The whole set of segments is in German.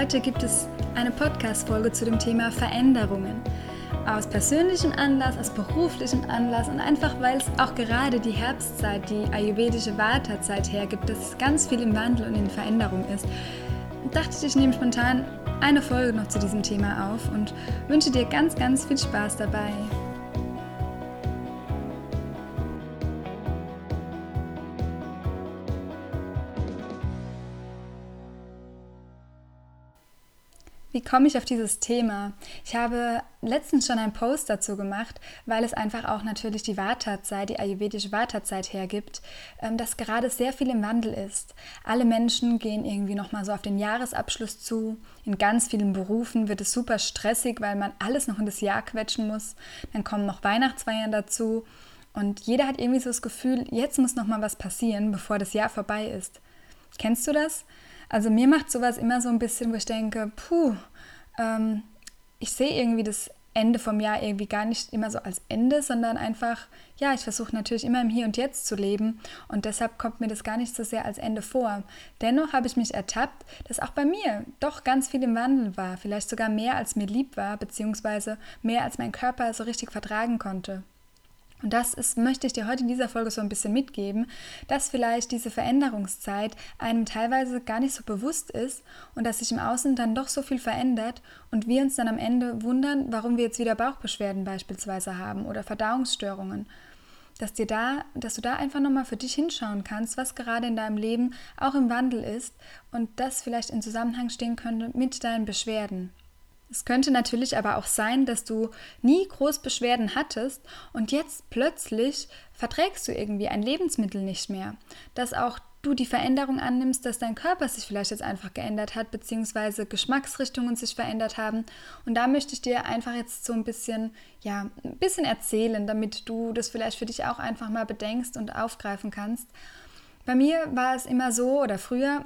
Heute gibt es eine Podcast-Folge zu dem Thema Veränderungen. Aus persönlichem Anlass, aus beruflichem Anlass und einfach weil es auch gerade die Herbstzeit, die ayurvedische Vata-Zeit hergibt, dass ganz viel im Wandel und in Veränderung ist, dachte ich, ich nehme spontan eine Folge noch zu diesem Thema auf und wünsche dir ganz, ganz viel Spaß dabei. Wie komme ich auf dieses Thema? Ich habe letztens schon einen Post dazu gemacht, weil es einfach auch natürlich die Vata-Zeit, die ayurvedische Vata-Zeit hergibt, ähm, dass gerade sehr viel im Wandel ist. Alle Menschen gehen irgendwie nochmal so auf den Jahresabschluss zu. In ganz vielen Berufen wird es super stressig, weil man alles noch in das Jahr quetschen muss. Dann kommen noch Weihnachtsfeiern dazu. Und jeder hat irgendwie so das Gefühl, jetzt muss nochmal was passieren, bevor das Jahr vorbei ist. Kennst du das? Also mir macht sowas immer so ein bisschen, wo ich denke, puh, ähm, ich sehe irgendwie das Ende vom Jahr irgendwie gar nicht immer so als Ende, sondern einfach, ja, ich versuche natürlich immer im Hier und Jetzt zu leben und deshalb kommt mir das gar nicht so sehr als Ende vor. Dennoch habe ich mich ertappt, dass auch bei mir doch ganz viel im Wandel war, vielleicht sogar mehr als mir lieb war, beziehungsweise mehr als mein Körper so richtig vertragen konnte. Und das ist, möchte ich dir heute in dieser Folge so ein bisschen mitgeben, dass vielleicht diese Veränderungszeit einem teilweise gar nicht so bewusst ist und dass sich im Außen dann doch so viel verändert und wir uns dann am Ende wundern, warum wir jetzt wieder Bauchbeschwerden beispielsweise haben oder Verdauungsstörungen. Dass, dir da, dass du da einfach nochmal für dich hinschauen kannst, was gerade in deinem Leben auch im Wandel ist und das vielleicht in Zusammenhang stehen könnte mit deinen Beschwerden. Es könnte natürlich aber auch sein, dass du nie groß Beschwerden hattest und jetzt plötzlich verträgst du irgendwie ein Lebensmittel nicht mehr. Dass auch du die Veränderung annimmst, dass dein Körper sich vielleicht jetzt einfach geändert hat, beziehungsweise Geschmacksrichtungen sich verändert haben. Und da möchte ich dir einfach jetzt so ein bisschen, ja, ein bisschen erzählen, damit du das vielleicht für dich auch einfach mal bedenkst und aufgreifen kannst. Bei mir war es immer so oder früher,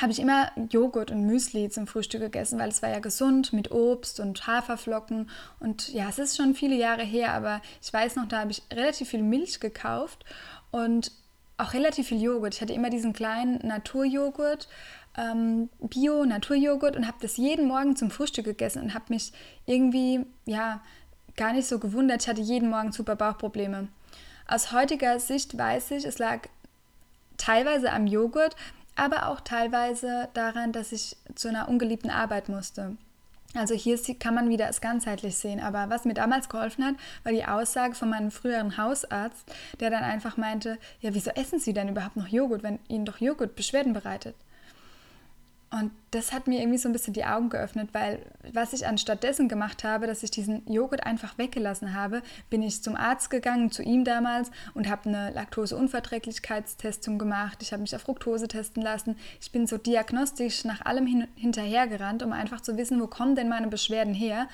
habe ich immer Joghurt und Müsli zum Frühstück gegessen, weil es war ja gesund mit Obst und Haferflocken. Und ja, es ist schon viele Jahre her, aber ich weiß noch, da habe ich relativ viel Milch gekauft und auch relativ viel Joghurt. Ich hatte immer diesen kleinen Naturjoghurt, ähm, Bio-Naturjoghurt und habe das jeden Morgen zum Frühstück gegessen und habe mich irgendwie, ja, gar nicht so gewundert. Ich hatte jeden Morgen super Bauchprobleme. Aus heutiger Sicht weiß ich, es lag teilweise am Joghurt, aber auch teilweise daran, dass ich zu einer ungeliebten Arbeit musste. Also hier kann man wieder es ganzheitlich sehen. Aber was mir damals geholfen hat, war die Aussage von meinem früheren Hausarzt, der dann einfach meinte, ja, wieso essen Sie denn überhaupt noch Joghurt, wenn Ihnen doch Joghurt Beschwerden bereitet? Und das hat mir irgendwie so ein bisschen die Augen geöffnet, weil was ich anstattdessen gemacht habe, dass ich diesen Joghurt einfach weggelassen habe, bin ich zum Arzt gegangen, zu ihm damals und habe eine Laktoseunverträglichkeitstestung gemacht. Ich habe mich auf Fructose testen lassen. Ich bin so diagnostisch nach allem hin hinterhergerannt, um einfach zu wissen, wo kommen denn meine Beschwerden her,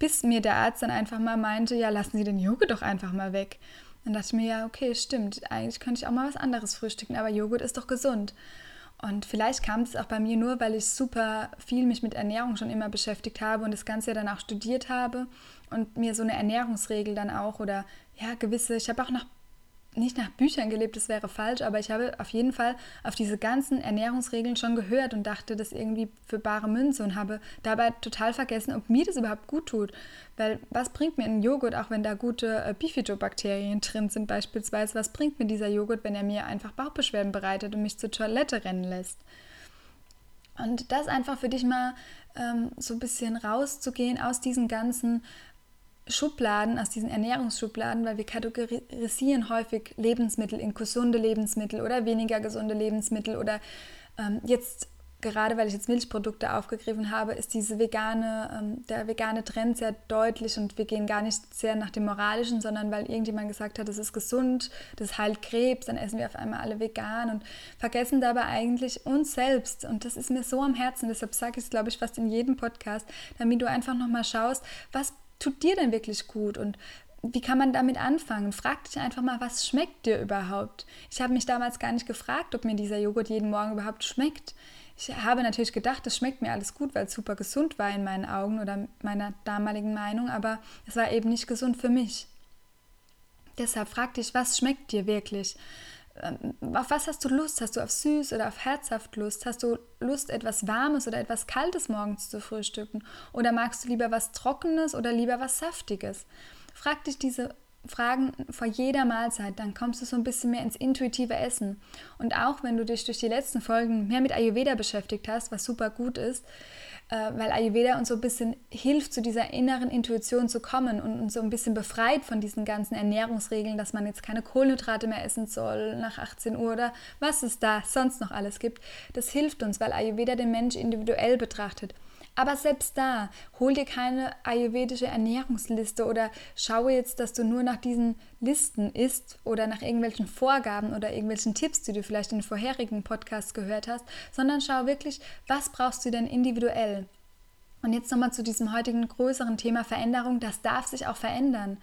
bis mir der Arzt dann einfach mal meinte, ja, lassen Sie den Joghurt doch einfach mal weg. Dann dachte ich mir, ja, okay, stimmt, eigentlich könnte ich auch mal was anderes frühstücken, aber Joghurt ist doch gesund. Und vielleicht kam es auch bei mir nur, weil ich super viel mich mit Ernährung schon immer beschäftigt habe und das Ganze ja dann auch studiert habe und mir so eine Ernährungsregel dann auch oder ja, gewisse, ich habe auch nach nicht nach Büchern gelebt, das wäre falsch, aber ich habe auf jeden Fall auf diese ganzen Ernährungsregeln schon gehört und dachte das irgendwie für bare Münze und habe dabei total vergessen, ob mir das überhaupt gut tut. Weil was bringt mir ein Joghurt, auch wenn da gute äh, Bifidobakterien drin sind beispielsweise, was bringt mir dieser Joghurt, wenn er mir einfach Bauchbeschwerden bereitet und mich zur Toilette rennen lässt? Und das einfach für dich mal ähm, so ein bisschen rauszugehen aus diesen ganzen Schubladen, aus diesen Ernährungsschubladen, weil wir kategorisieren häufig Lebensmittel in gesunde Lebensmittel oder weniger gesunde Lebensmittel oder ähm, jetzt gerade weil ich jetzt Milchprodukte aufgegriffen habe, ist diese vegane, ähm, der vegane Trend sehr deutlich und wir gehen gar nicht sehr nach dem Moralischen, sondern weil irgendjemand gesagt hat, das ist gesund, das heilt Krebs, dann essen wir auf einmal alle vegan und vergessen dabei eigentlich uns selbst. Und das ist mir so am Herzen, deshalb sage ich es, glaube ich, fast in jedem Podcast, damit du einfach nochmal schaust, was tut dir denn wirklich gut und wie kann man damit anfangen? Frag dich einfach mal, was schmeckt dir überhaupt? Ich habe mich damals gar nicht gefragt, ob mir dieser Joghurt jeden Morgen überhaupt schmeckt. Ich habe natürlich gedacht, das schmeckt mir alles gut, weil es super gesund war in meinen Augen oder meiner damaligen Meinung, aber es war eben nicht gesund für mich. Deshalb frag dich, was schmeckt dir wirklich? Ähm, auf was hast du Lust? Hast du auf süß oder auf herzhaft Lust? Hast du Lust, etwas Warmes oder etwas Kaltes morgens zu frühstücken? Oder magst du lieber was Trockenes oder lieber was Saftiges? Frag dich diese Fragen vor jeder Mahlzeit, dann kommst du so ein bisschen mehr ins intuitive Essen. Und auch wenn du dich durch die letzten Folgen mehr mit Ayurveda beschäftigt hast, was super gut ist, weil Ayurveda uns so ein bisschen hilft, zu dieser inneren Intuition zu kommen und uns so ein bisschen befreit von diesen ganzen Ernährungsregeln, dass man jetzt keine Kohlenhydrate mehr essen soll nach 18 Uhr oder was es da sonst noch alles gibt. Das hilft uns, weil Ayurveda den Mensch individuell betrachtet. Aber selbst da, hol dir keine ayurvedische Ernährungsliste oder schaue jetzt, dass du nur nach diesen Listen isst oder nach irgendwelchen Vorgaben oder irgendwelchen Tipps, die du vielleicht in vorherigen Podcasts gehört hast, sondern schau wirklich, was brauchst du denn individuell? Und jetzt nochmal zu diesem heutigen größeren Thema Veränderung. Das darf sich auch verändern.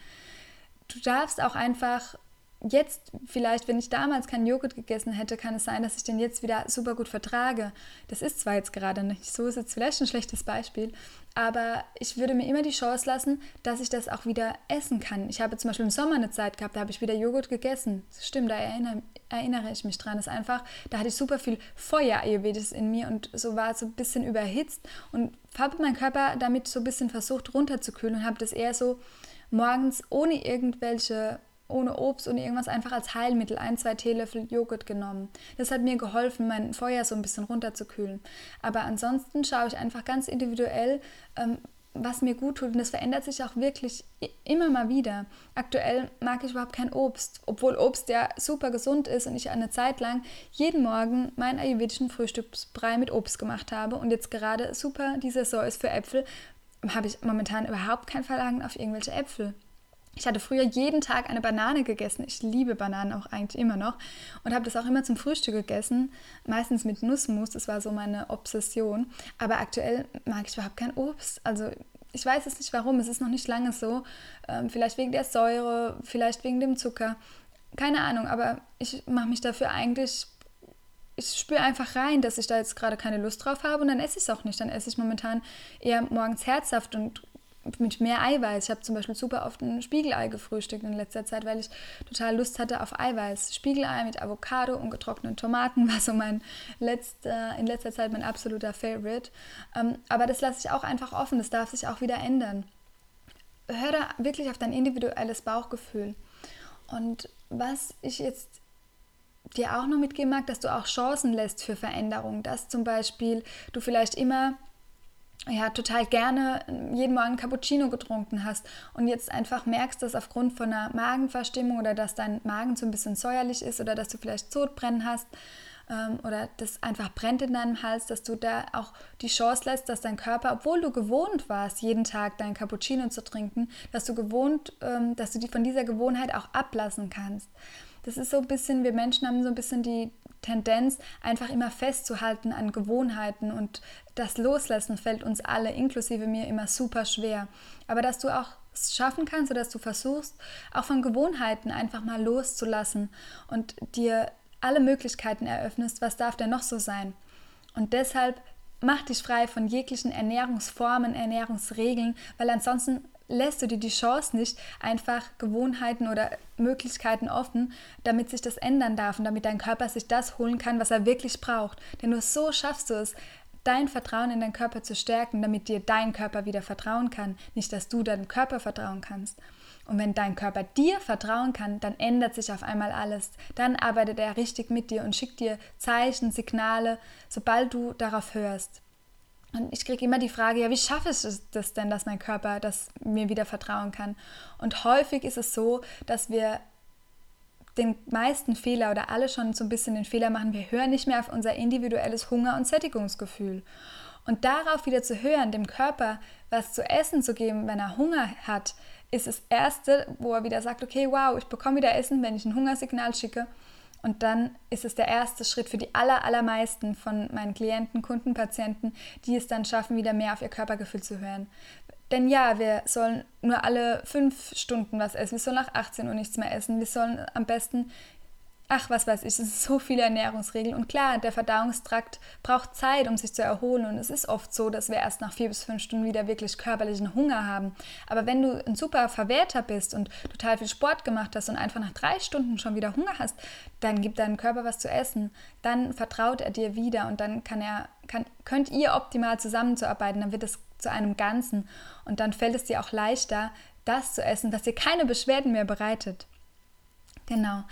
Du darfst auch einfach jetzt vielleicht, wenn ich damals keinen Joghurt gegessen hätte, kann es sein, dass ich den jetzt wieder super gut vertrage. Das ist zwar jetzt gerade nicht so, ist jetzt vielleicht ein schlechtes Beispiel, aber ich würde mir immer die Chance lassen, dass ich das auch wieder essen kann. Ich habe zum Beispiel im Sommer eine Zeit gehabt, da habe ich wieder Joghurt gegessen. Stimmt, da erinnere, erinnere ich mich dran. Das ist einfach, da hatte ich super viel Feuer Ayurvedis in mir und so war es so ein bisschen überhitzt und habe meinen Körper damit so ein bisschen versucht runterzukühlen und habe das eher so morgens ohne irgendwelche ohne Obst und irgendwas einfach als Heilmittel ein, zwei Teelöffel Joghurt genommen. Das hat mir geholfen, mein Feuer so ein bisschen runterzukühlen. Aber ansonsten schaue ich einfach ganz individuell, ähm, was mir gut tut. Und das verändert sich auch wirklich immer mal wieder. Aktuell mag ich überhaupt kein Obst, obwohl Obst ja super gesund ist und ich eine Zeit lang jeden Morgen meinen ayurvedischen Frühstücksbrei mit Obst gemacht habe und jetzt gerade super die Saison ist für Äpfel, habe ich momentan überhaupt kein Verlangen auf irgendwelche Äpfel. Ich hatte früher jeden Tag eine Banane gegessen. Ich liebe Bananen auch eigentlich immer noch und habe das auch immer zum Frühstück gegessen, meistens mit Nussmus. Das war so meine Obsession. Aber aktuell mag ich überhaupt kein Obst. Also ich weiß es nicht warum. Es ist noch nicht lange so. Ähm, vielleicht wegen der Säure, vielleicht wegen dem Zucker. Keine Ahnung. Aber ich mache mich dafür eigentlich ich spüre einfach rein, dass ich da jetzt gerade keine Lust drauf habe und dann esse ich es auch nicht. Dann esse ich momentan eher morgens herzhaft und mit mehr Eiweiß. Ich habe zum Beispiel super oft ein Spiegelei gefrühstückt in letzter Zeit, weil ich total Lust hatte auf Eiweiß. Spiegelei mit Avocado und getrockneten Tomaten war so mein letzter, in letzter Zeit mein absoluter Favorite. Ähm, aber das lasse ich auch einfach offen, das darf sich auch wieder ändern. Hör da wirklich auf dein individuelles Bauchgefühl. Und was ich jetzt dir auch noch mitgeben mag, dass du auch Chancen lässt für Veränderung, dass zum Beispiel du vielleicht immer ja, total gerne jeden Morgen Cappuccino getrunken hast und jetzt einfach merkst, dass aufgrund von einer Magenverstimmung oder dass dein Magen so ein bisschen säuerlich ist oder dass du vielleicht Sodbrennen hast ähm, oder das einfach brennt in deinem Hals, dass du da auch die Chance lässt, dass dein Körper, obwohl du gewohnt warst, jeden Tag dein Cappuccino zu trinken, dass du gewohnt, ähm, dass du die von dieser Gewohnheit auch ablassen kannst. Das ist so ein bisschen, wir Menschen haben so ein bisschen die Tendenz, einfach immer festzuhalten an Gewohnheiten und das Loslassen fällt uns alle, inklusive mir, immer super schwer. Aber dass du auch es schaffen kannst oder dass du versuchst, auch von Gewohnheiten einfach mal loszulassen und dir alle Möglichkeiten eröffnest, was darf denn noch so sein. Und deshalb mach dich frei von jeglichen Ernährungsformen, Ernährungsregeln, weil ansonsten lässt du dir die Chance nicht, einfach Gewohnheiten oder Möglichkeiten offen, damit sich das ändern darf und damit dein Körper sich das holen kann, was er wirklich braucht. Denn nur so schaffst du es, dein Vertrauen in deinen Körper zu stärken, damit dir dein Körper wieder vertrauen kann, nicht dass du deinem Körper vertrauen kannst. Und wenn dein Körper dir vertrauen kann, dann ändert sich auf einmal alles. Dann arbeitet er richtig mit dir und schickt dir Zeichen, Signale, sobald du darauf hörst. Und ich kriege immer die Frage, ja, wie schaffe ich das denn, dass mein Körper das mir wieder vertrauen kann? Und häufig ist es so, dass wir den meisten Fehler oder alle schon so ein bisschen den Fehler machen, wir hören nicht mehr auf unser individuelles Hunger- und Sättigungsgefühl. Und darauf wieder zu hören, dem Körper was zu essen zu geben, wenn er Hunger hat, ist das Erste, wo er wieder sagt, okay, wow, ich bekomme wieder Essen, wenn ich ein Hungersignal schicke. Und dann ist es der erste Schritt für die aller, allermeisten von meinen Klienten, Kunden, Patienten, die es dann schaffen, wieder mehr auf ihr Körpergefühl zu hören. Denn ja, wir sollen nur alle fünf Stunden was essen. Wir sollen nach 18 Uhr nichts mehr essen. Wir sollen am besten ach, was weiß ich, es sind so viele Ernährungsregeln. Und klar, der Verdauungstrakt braucht Zeit, um sich zu erholen. Und es ist oft so, dass wir erst nach vier bis fünf Stunden wieder wirklich körperlichen Hunger haben. Aber wenn du ein super Verwerter bist und total viel Sport gemacht hast und einfach nach drei Stunden schon wieder Hunger hast, dann gibt deinem Körper was zu essen. Dann vertraut er dir wieder und dann kann er, kann, könnt ihr optimal zusammenzuarbeiten. Dann wird es zu einem Ganzen. Und dann fällt es dir auch leichter, das zu essen, was dir keine Beschwerden mehr bereitet. Genau.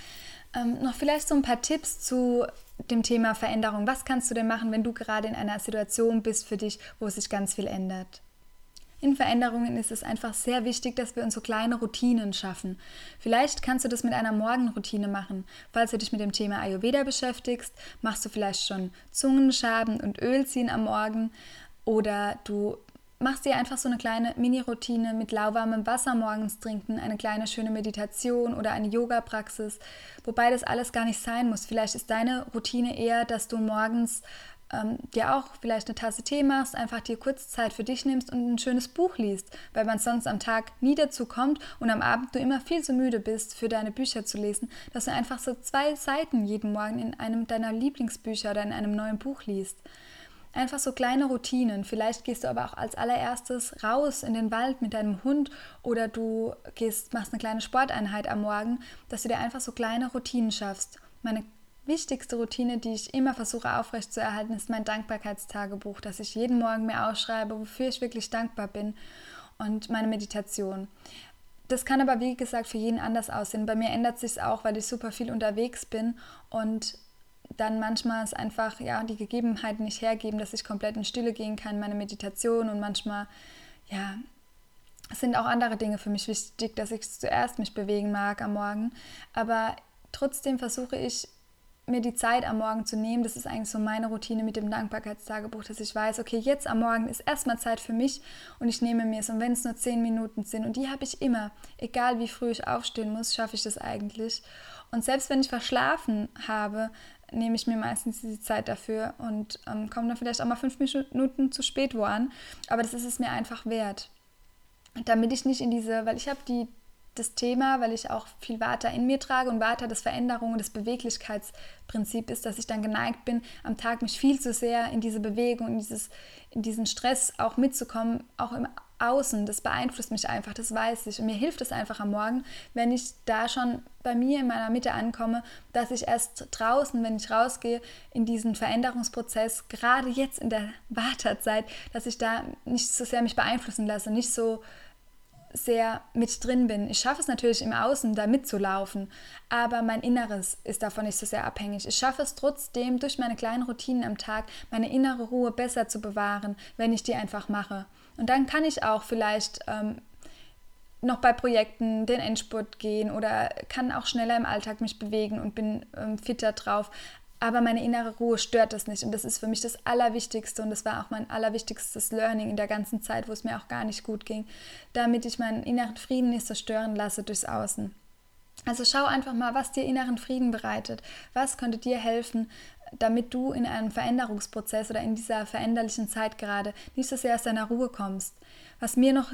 Ähm, noch vielleicht so ein paar Tipps zu dem Thema Veränderung. Was kannst du denn machen, wenn du gerade in einer Situation bist für dich, wo sich ganz viel ändert? In Veränderungen ist es einfach sehr wichtig, dass wir uns so kleine Routinen schaffen. Vielleicht kannst du das mit einer Morgenroutine machen. Falls du dich mit dem Thema Ayurveda beschäftigst, machst du vielleicht schon Zungenschaben und Ölziehen am Morgen oder du machst dir einfach so eine kleine Mini-Routine mit lauwarmem Wasser morgens trinken, eine kleine schöne Meditation oder eine Yoga-Praxis, wobei das alles gar nicht sein muss. Vielleicht ist deine Routine eher, dass du morgens ähm, dir auch vielleicht eine Tasse Tee machst, einfach dir kurz Zeit für dich nimmst und ein schönes Buch liest, weil man sonst am Tag nie dazu kommt und am Abend du immer viel zu müde bist, für deine Bücher zu lesen, dass du einfach so zwei Seiten jeden Morgen in einem deiner Lieblingsbücher oder in einem neuen Buch liest. Einfach so kleine Routinen. Vielleicht gehst du aber auch als allererstes raus in den Wald mit deinem Hund oder du gehst, machst eine kleine Sporteinheit am Morgen, dass du dir einfach so kleine Routinen schaffst. Meine wichtigste Routine, die ich immer versuche aufrechtzuerhalten, ist mein Dankbarkeitstagebuch, das ich jeden Morgen mir ausschreibe, wofür ich wirklich dankbar bin und meine Meditation. Das kann aber, wie gesagt, für jeden anders aussehen. Bei mir ändert sich auch, weil ich super viel unterwegs bin und dann manchmal es einfach ja die Gegebenheiten nicht hergeben, dass ich komplett in Stille gehen kann, meine Meditation und manchmal ja sind auch andere Dinge für mich wichtig, dass ich zuerst mich bewegen mag am Morgen, aber trotzdem versuche ich mir die Zeit am Morgen zu nehmen. Das ist eigentlich so meine Routine mit dem Dankbarkeitstagebuch, dass ich weiß, okay, jetzt am Morgen ist erstmal Zeit für mich und ich nehme mir es. Und wenn es nur zehn Minuten sind, und die habe ich immer, egal wie früh ich aufstehen muss, schaffe ich das eigentlich. Und selbst wenn ich verschlafen habe, nehme ich mir meistens diese Zeit dafür und ähm, komme dann vielleicht auch mal fünf Minuten zu spät wo an. Aber das ist es mir einfach wert. Damit ich nicht in diese, weil ich habe die das Thema, weil ich auch viel Vata in mir trage und Vata das Veränderung und das Beweglichkeitsprinzip ist, dass ich dann geneigt bin, am Tag mich viel zu sehr in diese Bewegung, in, dieses, in diesen Stress auch mitzukommen, auch im Außen. Das beeinflusst mich einfach, das weiß ich. Und mir hilft es einfach am Morgen, wenn ich da schon bei mir in meiner Mitte ankomme, dass ich erst draußen, wenn ich rausgehe, in diesen Veränderungsprozess, gerade jetzt in der Wartezeit, dass ich da nicht so sehr mich beeinflussen lasse, nicht so sehr mit drin bin. Ich schaffe es natürlich im Außen, da mitzulaufen, aber mein Inneres ist davon nicht so sehr abhängig. Ich schaffe es trotzdem, durch meine kleinen Routinen am Tag, meine innere Ruhe besser zu bewahren, wenn ich die einfach mache. Und dann kann ich auch vielleicht ähm, noch bei Projekten den Endspurt gehen oder kann auch schneller im Alltag mich bewegen und bin ähm, fitter drauf aber meine innere Ruhe stört das nicht. Und das ist für mich das Allerwichtigste und das war auch mein allerwichtigstes Learning in der ganzen Zeit, wo es mir auch gar nicht gut ging, damit ich meinen inneren Frieden nicht zerstören lasse durchs Außen. Also schau einfach mal, was dir inneren Frieden bereitet. Was könnte dir helfen, damit du in einem Veränderungsprozess oder in dieser veränderlichen Zeit gerade nicht so sehr aus deiner Ruhe kommst. Was mir noch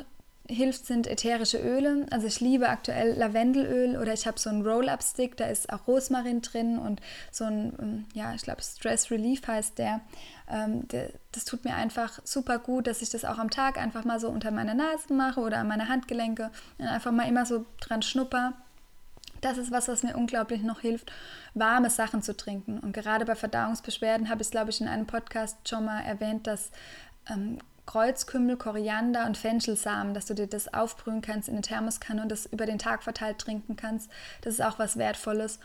hilft, sind ätherische Öle. Also ich liebe aktuell Lavendelöl oder ich habe so einen Roll-Up-Stick, da ist auch Rosmarin drin und so ein, ähm, ja, ich glaube Stress Relief heißt der. Ähm, der. Das tut mir einfach super gut, dass ich das auch am Tag einfach mal so unter meine Nase mache oder an meine Handgelenke und einfach mal immer so dran schnupper. Das ist was, was mir unglaublich noch hilft, warme Sachen zu trinken. Und gerade bei Verdauungsbeschwerden habe ich glaube ich, in einem Podcast schon mal erwähnt, dass ähm, Kreuzkümmel, Koriander und Fenchelsamen, dass du dir das aufbrühen kannst in eine Thermoskanne und das über den Tag verteilt trinken kannst. Das ist auch was Wertvolles.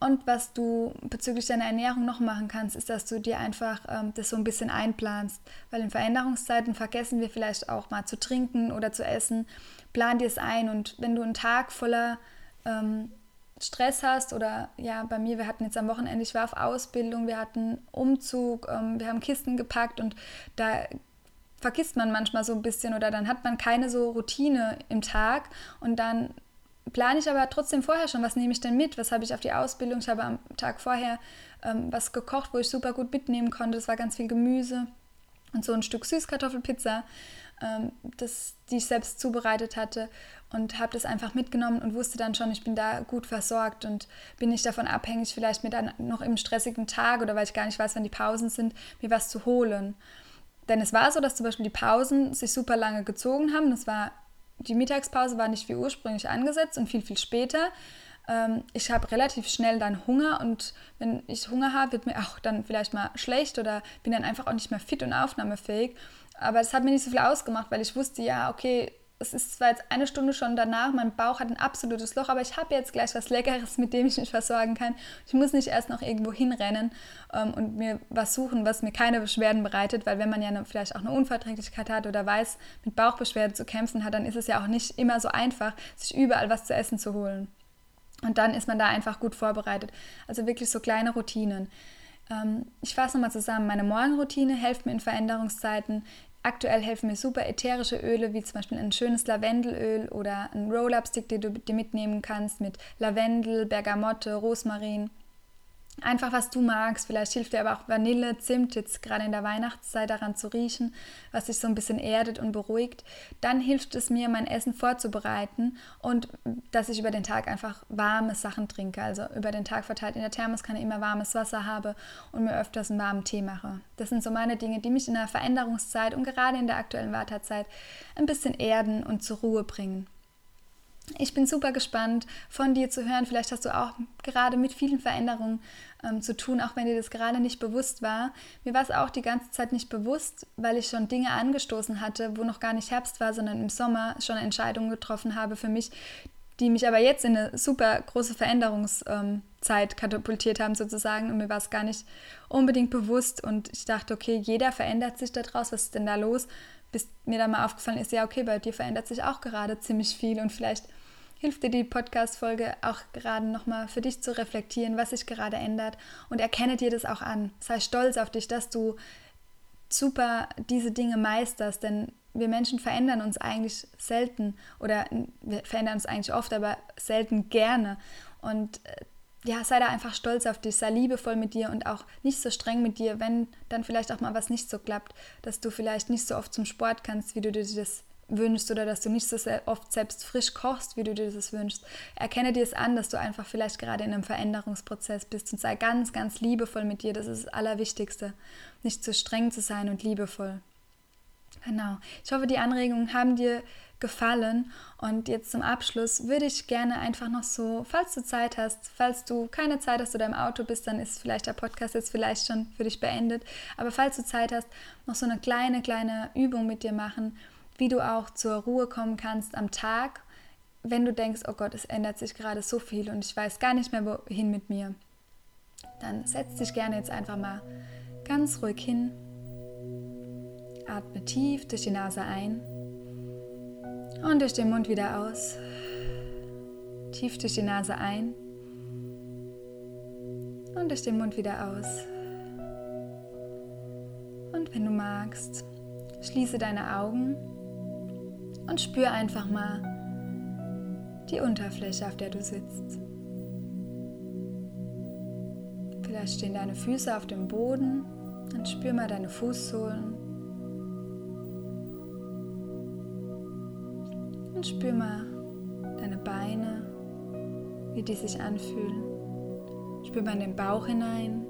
Und was du bezüglich deiner Ernährung noch machen kannst, ist, dass du dir einfach ähm, das so ein bisschen einplanst. Weil in Veränderungszeiten vergessen wir vielleicht auch mal zu trinken oder zu essen. Plan dir es ein und wenn du einen Tag voller ähm, Stress hast oder ja, bei mir, wir hatten jetzt am Wochenende, ich war auf Ausbildung, wir hatten Umzug, ähm, wir haben Kisten gepackt und da vergisst man manchmal so ein bisschen oder dann hat man keine so Routine im Tag und dann plane ich aber trotzdem vorher schon, was nehme ich denn mit, was habe ich auf die Ausbildung, ich habe am Tag vorher ähm, was gekocht, wo ich super gut mitnehmen konnte, das war ganz viel Gemüse und so ein Stück Süßkartoffelpizza, ähm, das, die ich selbst zubereitet hatte und habe das einfach mitgenommen und wusste dann schon, ich bin da gut versorgt und bin nicht davon abhängig, vielleicht mir dann noch im stressigen Tag oder weil ich gar nicht weiß, wann die Pausen sind, mir was zu holen. Denn es war so, dass zum Beispiel die Pausen sich super lange gezogen haben. Das war, die Mittagspause war nicht wie ursprünglich angesetzt und viel, viel später. Ähm, ich habe relativ schnell dann Hunger und wenn ich Hunger habe, wird mir auch dann vielleicht mal schlecht oder bin dann einfach auch nicht mehr fit und aufnahmefähig. Aber es hat mir nicht so viel ausgemacht, weil ich wusste, ja, okay, es ist zwar jetzt eine Stunde schon danach, mein Bauch hat ein absolutes Loch, aber ich habe jetzt gleich was Leckeres, mit dem ich mich versorgen kann. Ich muss nicht erst noch irgendwo hinrennen ähm, und mir was suchen, was mir keine Beschwerden bereitet, weil wenn man ja eine, vielleicht auch eine Unverträglichkeit hat oder weiß, mit Bauchbeschwerden zu kämpfen hat, dann ist es ja auch nicht immer so einfach, sich überall was zu essen zu holen. Und dann ist man da einfach gut vorbereitet. Also wirklich so kleine Routinen. Ähm, ich fasse nochmal zusammen. Meine Morgenroutine hilft mir in Veränderungszeiten. Aktuell helfen mir super ätherische Öle, wie zum Beispiel ein schönes Lavendelöl oder ein Roll-Up-Stick, den du dir mitnehmen kannst mit Lavendel, Bergamotte, Rosmarin. Einfach was du magst. Vielleicht hilft dir aber auch Vanille, Zimt, jetzt gerade in der Weihnachtszeit daran zu riechen, was dich so ein bisschen erdet und beruhigt. Dann hilft es mir, mein Essen vorzubereiten und dass ich über den Tag einfach warme Sachen trinke. Also über den Tag verteilt in der Thermoskanne immer warmes Wasser habe und mir öfters einen warmen Tee mache. Das sind so meine Dinge, die mich in der Veränderungszeit und gerade in der aktuellen Wartezeit ein bisschen erden und zur Ruhe bringen. Ich bin super gespannt, von dir zu hören. Vielleicht hast du auch gerade mit vielen Veränderungen ähm, zu tun, auch wenn dir das gerade nicht bewusst war. Mir war es auch die ganze Zeit nicht bewusst, weil ich schon Dinge angestoßen hatte, wo noch gar nicht Herbst war, sondern im Sommer schon Entscheidungen getroffen habe für mich, die mich aber jetzt in eine super große Veränderungszeit katapultiert haben sozusagen. Und mir war es gar nicht unbedingt bewusst. Und ich dachte, okay, jeder verändert sich daraus. Was ist denn da los? Bis mir dann mal aufgefallen ist, ja, okay, bei dir verändert sich auch gerade ziemlich viel und vielleicht hilft dir die Podcast-Folge auch gerade nochmal für dich zu reflektieren, was sich gerade ändert und erkenne dir das auch an. Sei stolz auf dich, dass du super diese Dinge meisterst, denn wir Menschen verändern uns eigentlich selten oder wir verändern uns eigentlich oft, aber selten gerne. Und äh, ja, sei da einfach stolz auf dich, sei liebevoll mit dir und auch nicht so streng mit dir, wenn dann vielleicht auch mal was nicht so klappt, dass du vielleicht nicht so oft zum Sport kannst, wie du dir das wünschst oder dass du nicht so oft selbst frisch kochst, wie du dir das wünschst. Erkenne dir es an, dass du einfach vielleicht gerade in einem Veränderungsprozess bist und sei ganz, ganz liebevoll mit dir. Das ist das Allerwichtigste. Nicht zu streng zu sein und liebevoll. Genau. Ich hoffe, die Anregungen haben dir gefallen. Und jetzt zum Abschluss würde ich gerne einfach noch so, falls du Zeit hast, falls du keine Zeit hast oder im Auto bist, dann ist vielleicht der Podcast jetzt vielleicht schon für dich beendet. Aber falls du Zeit hast, noch so eine kleine, kleine Übung mit dir machen, wie du auch zur Ruhe kommen kannst am Tag, wenn du denkst, oh Gott, es ändert sich gerade so viel und ich weiß gar nicht mehr, wohin mit mir. Dann setz dich gerne jetzt einfach mal ganz ruhig hin. Atme tief durch die Nase ein und durch den Mund wieder aus. Tief durch die Nase ein. Und durch den Mund wieder aus. Und wenn du magst, schließe deine Augen und spür einfach mal die Unterfläche, auf der du sitzt. Vielleicht stehen deine Füße auf dem Boden und spür mal deine Fußsohlen. Und spür mal deine Beine, wie die sich anfühlen. Spür mal in den Bauch hinein,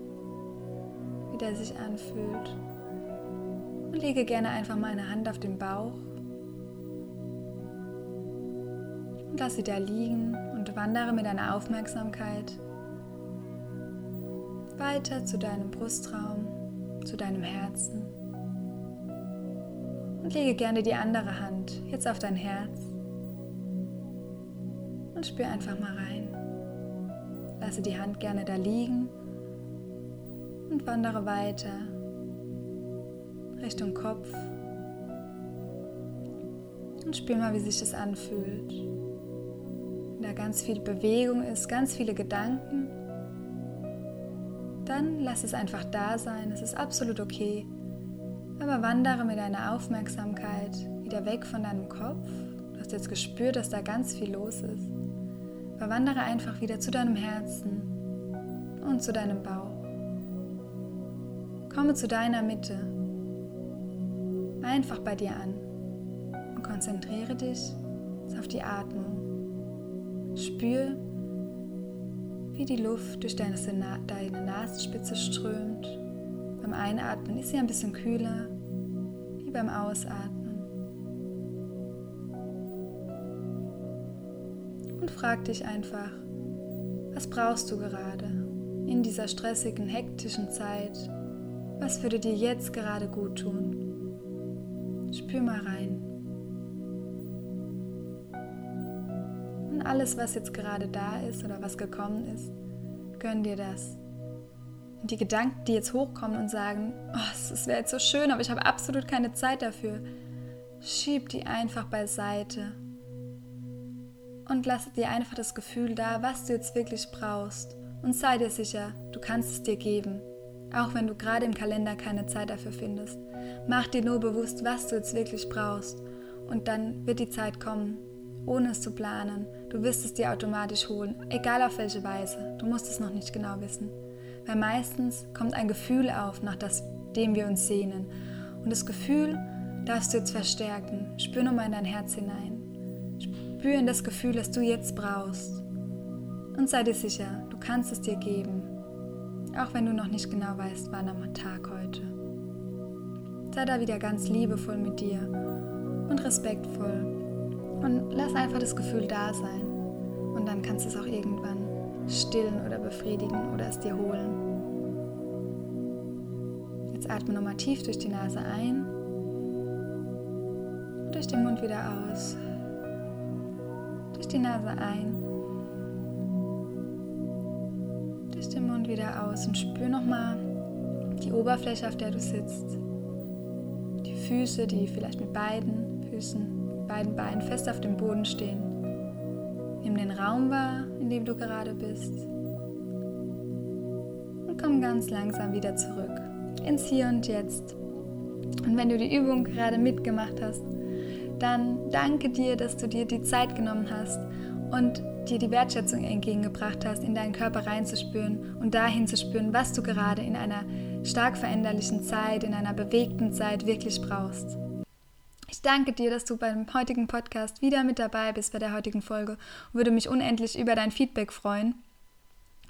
wie der sich anfühlt. Und lege gerne einfach mal eine Hand auf den Bauch. Und lass sie da liegen und wandere mit deiner Aufmerksamkeit weiter zu deinem Brustraum, zu deinem Herzen. Und lege gerne die andere Hand jetzt auf dein Herz und spür einfach mal rein. Lasse die Hand gerne da liegen und wandere weiter Richtung Kopf und spür mal, wie sich das anfühlt. In da ganz viel Bewegung ist, ganz viele Gedanken, dann lass es einfach da sein, es ist absolut okay. Aber wandere mit deiner Aufmerksamkeit wieder weg von deinem Kopf. Du hast jetzt gespürt, dass da ganz viel los ist. Verwandere einfach wieder zu deinem Herzen und zu deinem Bauch. Komme zu deiner Mitte. Einfach bei dir an und konzentriere dich auf die Atmung. Spür, wie die Luft durch deine, deine Nasenspitze strömt. Beim Einatmen ist sie ein bisschen kühler, wie beim Ausatmen. Und frag dich einfach, was brauchst du gerade in dieser stressigen, hektischen Zeit? Was würde dir jetzt gerade gut tun? Spür mal rein. Und alles, was jetzt gerade da ist oder was gekommen ist, gönn dir das. Und die Gedanken, die jetzt hochkommen und sagen, oh, es wäre jetzt so schön, aber ich habe absolut keine Zeit dafür, schieb die einfach beiseite und lass dir einfach das Gefühl da, was du jetzt wirklich brauchst. Und sei dir sicher, du kannst es dir geben, auch wenn du gerade im Kalender keine Zeit dafür findest. Mach dir nur bewusst, was du jetzt wirklich brauchst. Und dann wird die Zeit kommen, ohne es zu planen. Du wirst es dir automatisch holen, egal auf welche Weise. Du musst es noch nicht genau wissen. Weil meistens kommt ein Gefühl auf, nach das, dem wir uns sehnen. Und das Gefühl darfst du jetzt verstärken. Spür nochmal in dein Herz hinein. Spür das Gefühl, das du jetzt brauchst. Und sei dir sicher, du kannst es dir geben. Auch wenn du noch nicht genau weißt, wann am Tag heute. Sei da wieder ganz liebevoll mit dir und respektvoll und lass einfach das Gefühl da sein. Und dann kannst du es auch irgendwann stillen oder befriedigen oder es dir holen. Jetzt atme nochmal tief durch die Nase ein und durch den Mund wieder aus. Durch die Nase ein. Durch den Mund wieder aus und spür nochmal die Oberfläche, auf der du sitzt. Die Füße, die vielleicht mit beiden Füßen beiden Beinen fest auf dem Boden stehen. Nimm den Raum wahr, in dem du gerade bist. Und komm ganz langsam wieder zurück ins Hier und Jetzt. Und wenn du die Übung gerade mitgemacht hast, dann danke dir, dass du dir die Zeit genommen hast und dir die Wertschätzung entgegengebracht hast, in deinen Körper reinzuspüren und dahin zu spüren, was du gerade in einer stark veränderlichen Zeit, in einer bewegten Zeit wirklich brauchst. Ich danke dir, dass du beim heutigen Podcast wieder mit dabei bist bei der heutigen Folge und würde mich unendlich über dein Feedback freuen.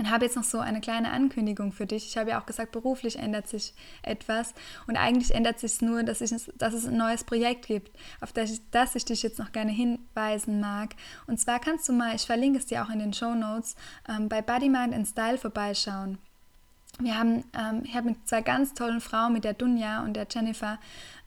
Und habe jetzt noch so eine kleine Ankündigung für dich. Ich habe ja auch gesagt, beruflich ändert sich etwas. Und eigentlich ändert sich nur, dass, ich, dass es ein neues Projekt gibt, auf das ich, das ich dich jetzt noch gerne hinweisen mag. Und zwar kannst du mal, ich verlinke es dir auch in den Show Notes, ähm, bei Body, Mind and Style vorbeischauen. Wir haben, ähm, ich habe mit zwei ganz tollen Frauen, mit der Dunja und der Jennifer,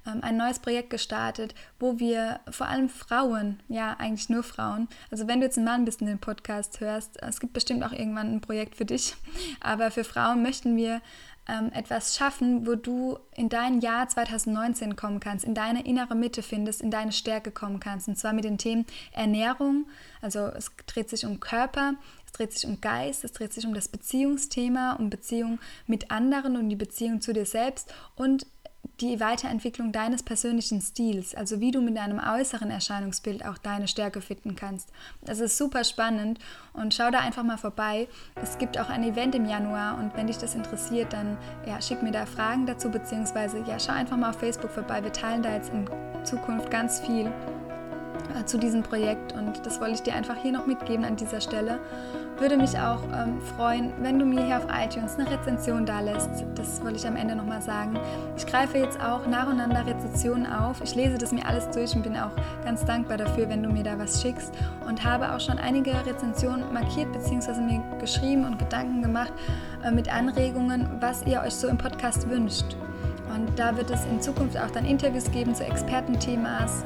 ähm, ein neues Projekt gestartet, wo wir vor allem Frauen, ja eigentlich nur Frauen, also wenn du jetzt ein Mann bist und den Podcast hörst, es gibt bestimmt auch irgendwann ein Projekt für dich, aber für Frauen möchten wir ähm, etwas schaffen, wo du in dein Jahr 2019 kommen kannst, in deine innere Mitte findest, in deine Stärke kommen kannst. Und zwar mit den Themen Ernährung, also es dreht sich um Körper, es dreht sich um Geist, es dreht sich um das Beziehungsthema, um Beziehung mit anderen und die Beziehung zu dir selbst und die Weiterentwicklung deines persönlichen Stils, also wie du mit deinem äußeren Erscheinungsbild auch deine Stärke finden kannst. Das ist super spannend und schau da einfach mal vorbei. Es gibt auch ein Event im Januar und wenn dich das interessiert, dann ja, schick mir da Fragen dazu, beziehungsweise ja, schau einfach mal auf Facebook vorbei. Wir teilen da jetzt in Zukunft ganz viel äh, zu diesem Projekt und das wollte ich dir einfach hier noch mitgeben an dieser Stelle. Würde mich auch ähm, freuen, wenn du mir hier auf iTunes eine Rezension da lässt. Das wollte ich am Ende nochmal sagen. Ich greife jetzt auch nacheinander Rezensionen auf. Ich lese das mir alles durch und bin auch ganz dankbar dafür, wenn du mir da was schickst und habe auch schon einige Rezensionen markiert bzw. mir geschrieben und Gedanken gemacht äh, mit Anregungen, was ihr euch so im Podcast wünscht. Und da wird es in Zukunft auch dann Interviews geben zu Expertenthemas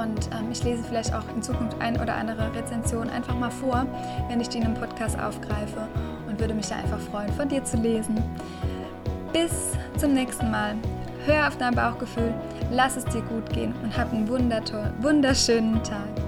und ähm, ich lese vielleicht auch in Zukunft ein oder andere Rezension einfach mal vor, wenn ich die in einem Podcast aufgreife und würde mich da einfach freuen, von dir zu lesen. Bis zum nächsten Mal. Hör auf dein Bauchgefühl, lass es dir gut gehen und hab einen wunderschönen Tag.